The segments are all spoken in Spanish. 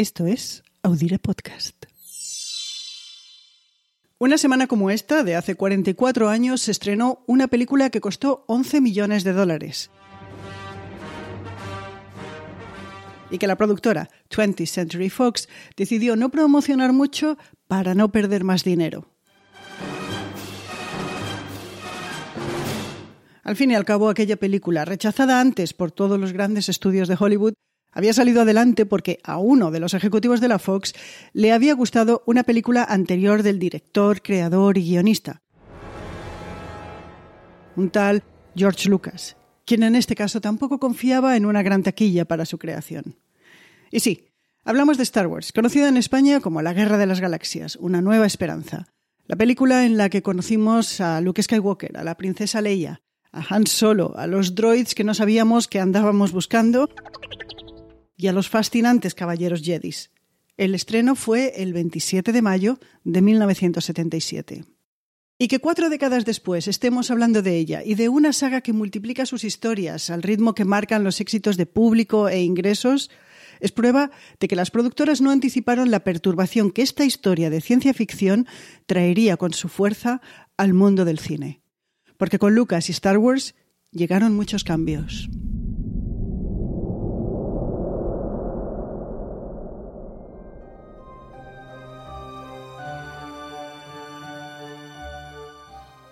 Esto es Audire Podcast. Una semana como esta, de hace 44 años, se estrenó una película que costó 11 millones de dólares. Y que la productora 20th Century Fox decidió no promocionar mucho para no perder más dinero. Al fin y al cabo, aquella película, rechazada antes por todos los grandes estudios de Hollywood, había salido adelante porque a uno de los ejecutivos de la Fox le había gustado una película anterior del director, creador y guionista. Un tal George Lucas, quien en este caso tampoco confiaba en una gran taquilla para su creación. Y sí, hablamos de Star Wars, conocida en España como La Guerra de las Galaxias, una nueva esperanza. La película en la que conocimos a Luke Skywalker, a la princesa Leia, a Han Solo, a los droids que no sabíamos que andábamos buscando y a los fascinantes caballeros Jedis. El estreno fue el 27 de mayo de 1977. Y que cuatro décadas después estemos hablando de ella y de una saga que multiplica sus historias al ritmo que marcan los éxitos de público e ingresos, es prueba de que las productoras no anticiparon la perturbación que esta historia de ciencia ficción traería con su fuerza al mundo del cine. Porque con Lucas y Star Wars llegaron muchos cambios.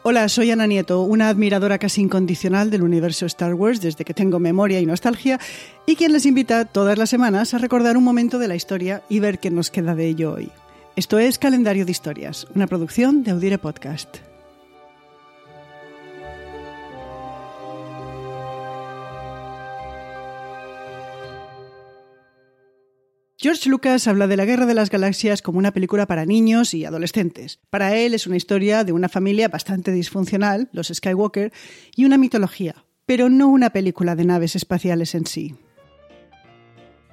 Hola, soy Ana Nieto, una admiradora casi incondicional del universo Star Wars desde que tengo memoria y nostalgia, y quien les invita todas las semanas a recordar un momento de la historia y ver qué nos queda de ello hoy. Esto es Calendario de Historias, una producción de Audire Podcast. George Lucas habla de la Guerra de las Galaxias como una película para niños y adolescentes. Para él es una historia de una familia bastante disfuncional, los Skywalker, y una mitología, pero no una película de naves espaciales en sí.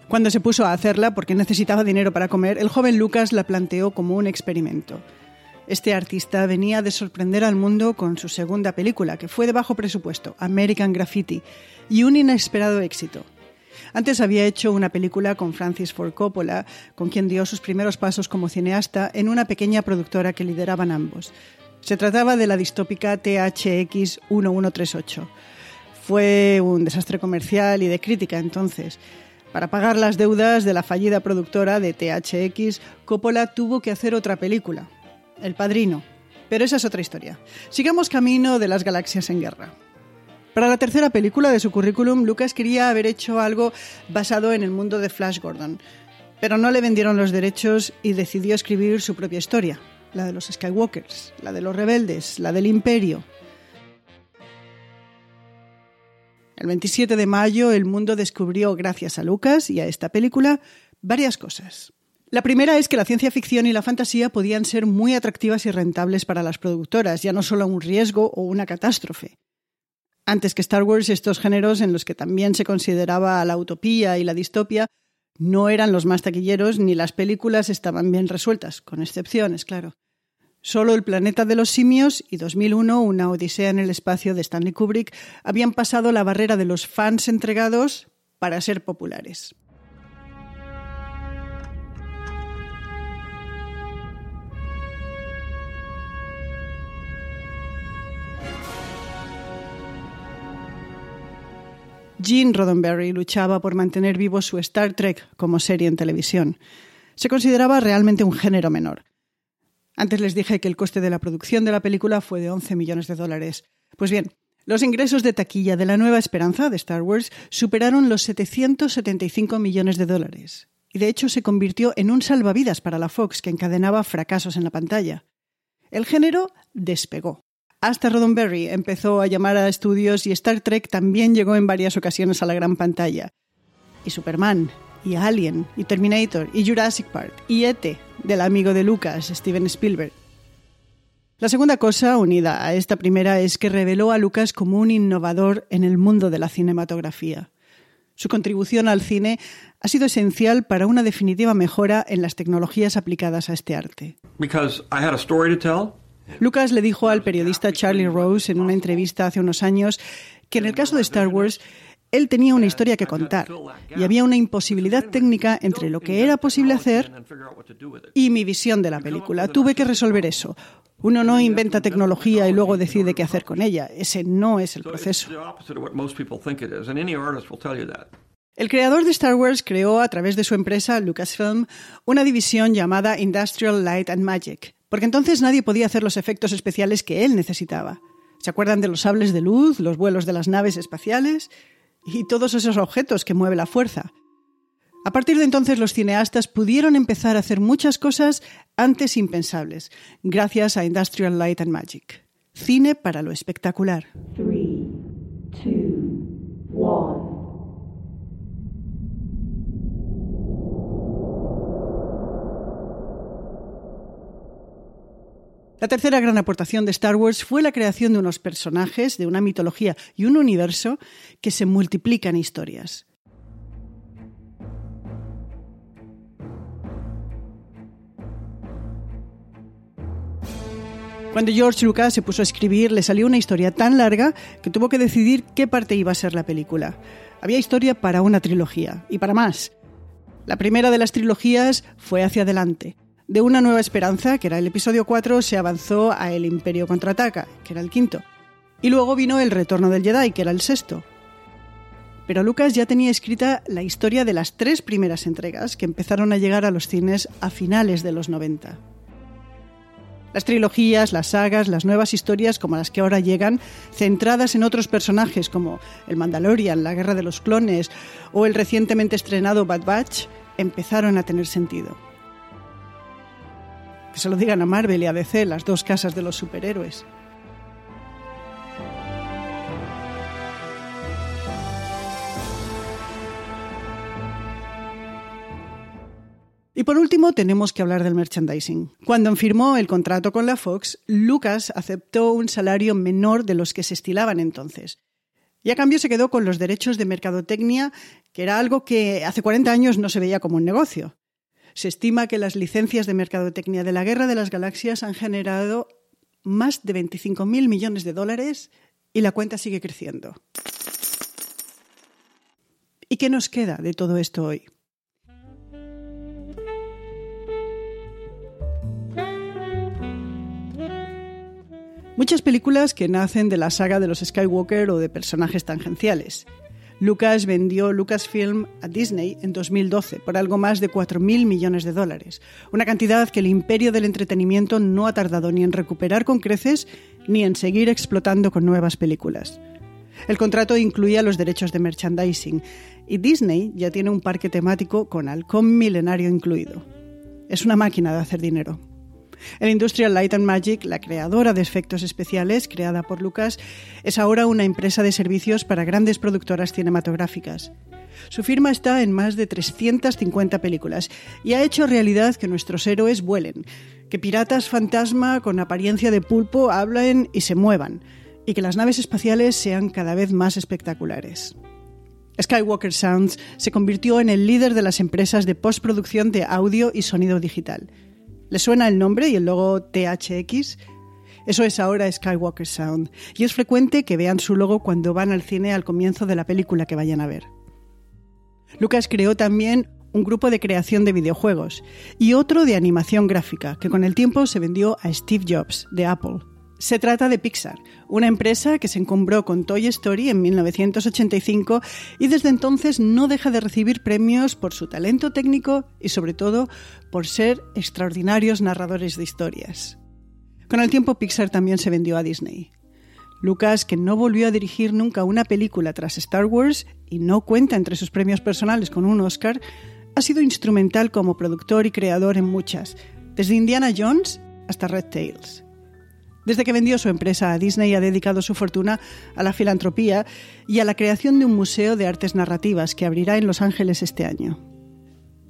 Cuando se puso a hacerla, porque necesitaba dinero para comer, el joven Lucas la planteó como un experimento. Este artista venía de sorprender al mundo con su segunda película, que fue de bajo presupuesto, American Graffiti, y un inesperado éxito. Antes había hecho una película con Francis Ford Coppola, con quien dio sus primeros pasos como cineasta en una pequeña productora que lideraban ambos. Se trataba de la distópica THX 1138. Fue un desastre comercial y de crítica entonces. Para pagar las deudas de la fallida productora de THX, Coppola tuvo que hacer otra película, El Padrino. Pero esa es otra historia. Sigamos camino de las galaxias en guerra. Para la tercera película de su currículum, Lucas quería haber hecho algo basado en el mundo de Flash Gordon, pero no le vendieron los derechos y decidió escribir su propia historia, la de los Skywalkers, la de los rebeldes, la del Imperio. El 27 de mayo el mundo descubrió, gracias a Lucas y a esta película, varias cosas. La primera es que la ciencia ficción y la fantasía podían ser muy atractivas y rentables para las productoras, ya no solo un riesgo o una catástrofe. Antes que Star Wars, estos géneros en los que también se consideraba la utopía y la distopia no eran los más taquilleros ni las películas estaban bien resueltas, con excepciones, claro. Solo El planeta de los simios y 2001, Una odisea en el espacio de Stanley Kubrick, habían pasado la barrera de los fans entregados para ser populares. Gene Roddenberry luchaba por mantener vivo su Star Trek como serie en televisión. Se consideraba realmente un género menor. Antes les dije que el coste de la producción de la película fue de 11 millones de dólares. Pues bien, los ingresos de taquilla de la nueva esperanza de Star Wars superaron los 775 millones de dólares. Y de hecho se convirtió en un salvavidas para la Fox que encadenaba fracasos en la pantalla. El género despegó. Hasta Roddenberry empezó a llamar a estudios y Star Trek también llegó en varias ocasiones a la gran pantalla. Y Superman, y Alien, y Terminator, y Jurassic Park, y E.T., del amigo de Lucas, Steven Spielberg. La segunda cosa, unida a esta primera, es que reveló a Lucas como un innovador en el mundo de la cinematografía. Su contribución al cine ha sido esencial para una definitiva mejora en las tecnologías aplicadas a este arte. Lucas le dijo al periodista Charlie Rose en una entrevista hace unos años que en el caso de Star Wars él tenía una historia que contar y había una imposibilidad técnica entre lo que era posible hacer y mi visión de la película. Tuve que resolver eso. Uno no inventa tecnología y luego decide qué hacer con ella. Ese no es el proceso. El creador de Star Wars creó a través de su empresa Lucasfilm una división llamada Industrial Light and Magic, porque entonces nadie podía hacer los efectos especiales que él necesitaba. ¿Se acuerdan de los sables de luz, los vuelos de las naves espaciales y todos esos objetos que mueve la fuerza? A partir de entonces los cineastas pudieron empezar a hacer muchas cosas antes impensables, gracias a Industrial Light and Magic. Cine para lo espectacular. La tercera gran aportación de Star Wars fue la creación de unos personajes, de una mitología y un universo que se multiplican historias. Cuando George Lucas se puso a escribir, le salió una historia tan larga que tuvo que decidir qué parte iba a ser la película. Había historia para una trilogía y para más. La primera de las trilogías fue Hacia adelante, de Una nueva esperanza, que era el episodio 4, se avanzó a El Imperio contraataca, que era el quinto. Y luego vino El Retorno del Jedi, que era el sexto. Pero Lucas ya tenía escrita la historia de las tres primeras entregas que empezaron a llegar a los cines a finales de los 90. Las trilogías, las sagas, las nuevas historias como las que ahora llegan, centradas en otros personajes como el Mandalorian, la Guerra de los Clones o el recientemente estrenado Bad Batch, empezaron a tener sentido. Que se lo digan a Marvel y a DC, las dos casas de los superhéroes. Y por último, tenemos que hablar del merchandising. Cuando firmó el contrato con la Fox, Lucas aceptó un salario menor de los que se estilaban entonces. Y a cambio se quedó con los derechos de mercadotecnia, que era algo que hace 40 años no se veía como un negocio. Se estima que las licencias de mercadotecnia de la Guerra de las Galaxias han generado más de 25.000 millones de dólares y la cuenta sigue creciendo. ¿Y qué nos queda de todo esto hoy? Muchas películas que nacen de la saga de los Skywalker o de personajes tangenciales. Lucas vendió Lucasfilm a Disney en 2012 por algo más de 4.000 millones de dólares, una cantidad que el imperio del entretenimiento no ha tardado ni en recuperar con creces ni en seguir explotando con nuevas películas. El contrato incluía los derechos de merchandising y Disney ya tiene un parque temático con halcón milenario incluido. Es una máquina de hacer dinero. El Industrial Light and Magic, la creadora de efectos especiales creada por Lucas, es ahora una empresa de servicios para grandes productoras cinematográficas. Su firma está en más de 350 películas y ha hecho realidad que nuestros héroes vuelen, que piratas fantasma con apariencia de pulpo hablen y se muevan, y que las naves espaciales sean cada vez más espectaculares. Skywalker Sounds se convirtió en el líder de las empresas de postproducción de audio y sonido digital. ¿Le suena el nombre y el logo THX? Eso es ahora Skywalker Sound, y es frecuente que vean su logo cuando van al cine al comienzo de la película que vayan a ver. Lucas creó también un grupo de creación de videojuegos y otro de animación gráfica, que con el tiempo se vendió a Steve Jobs, de Apple. Se trata de Pixar, una empresa que se encumbró con Toy Story en 1985 y desde entonces no deja de recibir premios por su talento técnico y sobre todo por ser extraordinarios narradores de historias. Con el tiempo Pixar también se vendió a Disney. Lucas, que no volvió a dirigir nunca una película tras Star Wars y no cuenta entre sus premios personales con un Oscar, ha sido instrumental como productor y creador en muchas, desde Indiana Jones hasta Red Tails. Desde que vendió su empresa a Disney ha dedicado su fortuna a la filantropía y a la creación de un museo de artes narrativas que abrirá en Los Ángeles este año.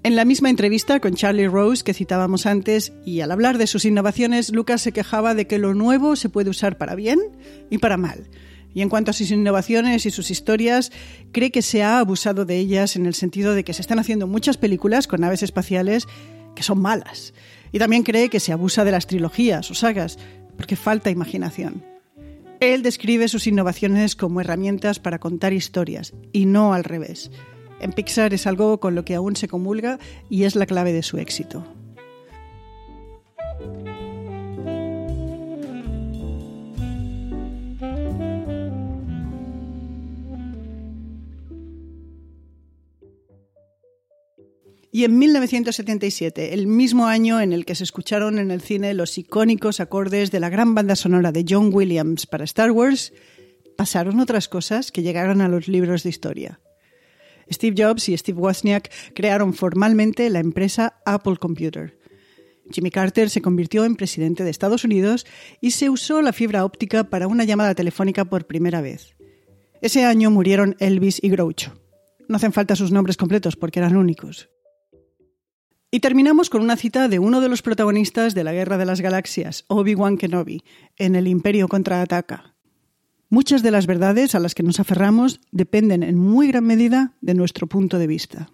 En la misma entrevista con Charlie Rose que citábamos antes, y al hablar de sus innovaciones, Lucas se quejaba de que lo nuevo se puede usar para bien y para mal. Y en cuanto a sus innovaciones y sus historias, cree que se ha abusado de ellas en el sentido de que se están haciendo muchas películas con naves espaciales que son malas. Y también cree que se abusa de las trilogías o sagas, porque falta imaginación. Él describe sus innovaciones como herramientas para contar historias y no al revés. En Pixar es algo con lo que aún se comulga y es la clave de su éxito. Y en 1977, el mismo año en el que se escucharon en el cine los icónicos acordes de la gran banda sonora de John Williams para Star Wars, pasaron otras cosas que llegaron a los libros de historia. Steve Jobs y Steve Wozniak crearon formalmente la empresa Apple Computer. Jimmy Carter se convirtió en presidente de Estados Unidos y se usó la fibra óptica para una llamada telefónica por primera vez. Ese año murieron Elvis y Groucho. No hacen falta sus nombres completos porque eran únicos. Y terminamos con una cita de uno de los protagonistas de la Guerra de las Galaxias, Obi-Wan Kenobi, en El Imperio contraataca. Muchas de las verdades a las que nos aferramos dependen en muy gran medida de nuestro punto de vista.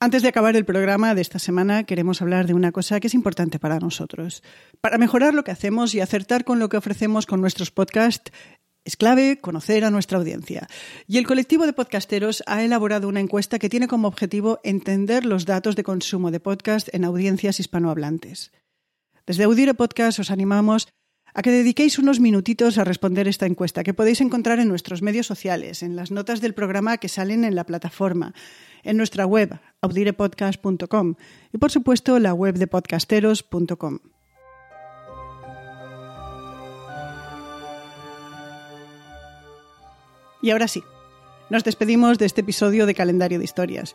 Antes de acabar el programa de esta semana, queremos hablar de una cosa que es importante para nosotros. Para mejorar lo que hacemos y acertar con lo que ofrecemos con nuestros podcasts, es clave conocer a nuestra audiencia. Y el colectivo de podcasteros ha elaborado una encuesta que tiene como objetivo entender los datos de consumo de podcast en audiencias hispanohablantes. Desde Audire Podcast os animamos a que dediquéis unos minutitos a responder esta encuesta que podéis encontrar en nuestros medios sociales, en las notas del programa que salen en la plataforma, en nuestra web audirepodcast.com y por supuesto la web de podcasteros.com. Y ahora sí, nos despedimos de este episodio de Calendario de Historias.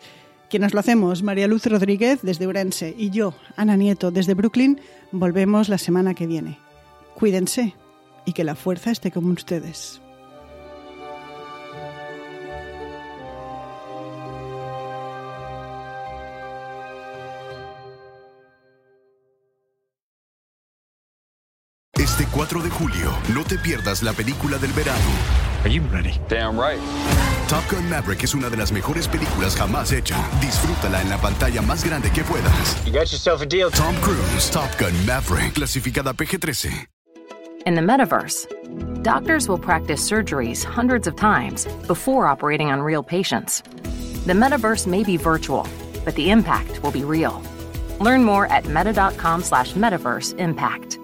Quienes lo hacemos, María Luz Rodríguez desde Urense y yo, Ana Nieto desde Brooklyn, volvemos la semana que viene. Cuídense y que la fuerza esté con ustedes. 4 de julio, no te pierdas la película del verano. Are you ready? Damn right. Top Gun Maverick es una de las mejores películas jamás hecha. Disfrútala en la pantalla más grande que puedas. You got yourself a deal. Tom Cruise, Top Gun Maverick, clasificada PG-13. In the metaverse, doctors will practice surgeries hundreds of times before operating on real patients. The metaverse may be virtual, but the impact will be real. Learn more at meta.com slash metaverse impact.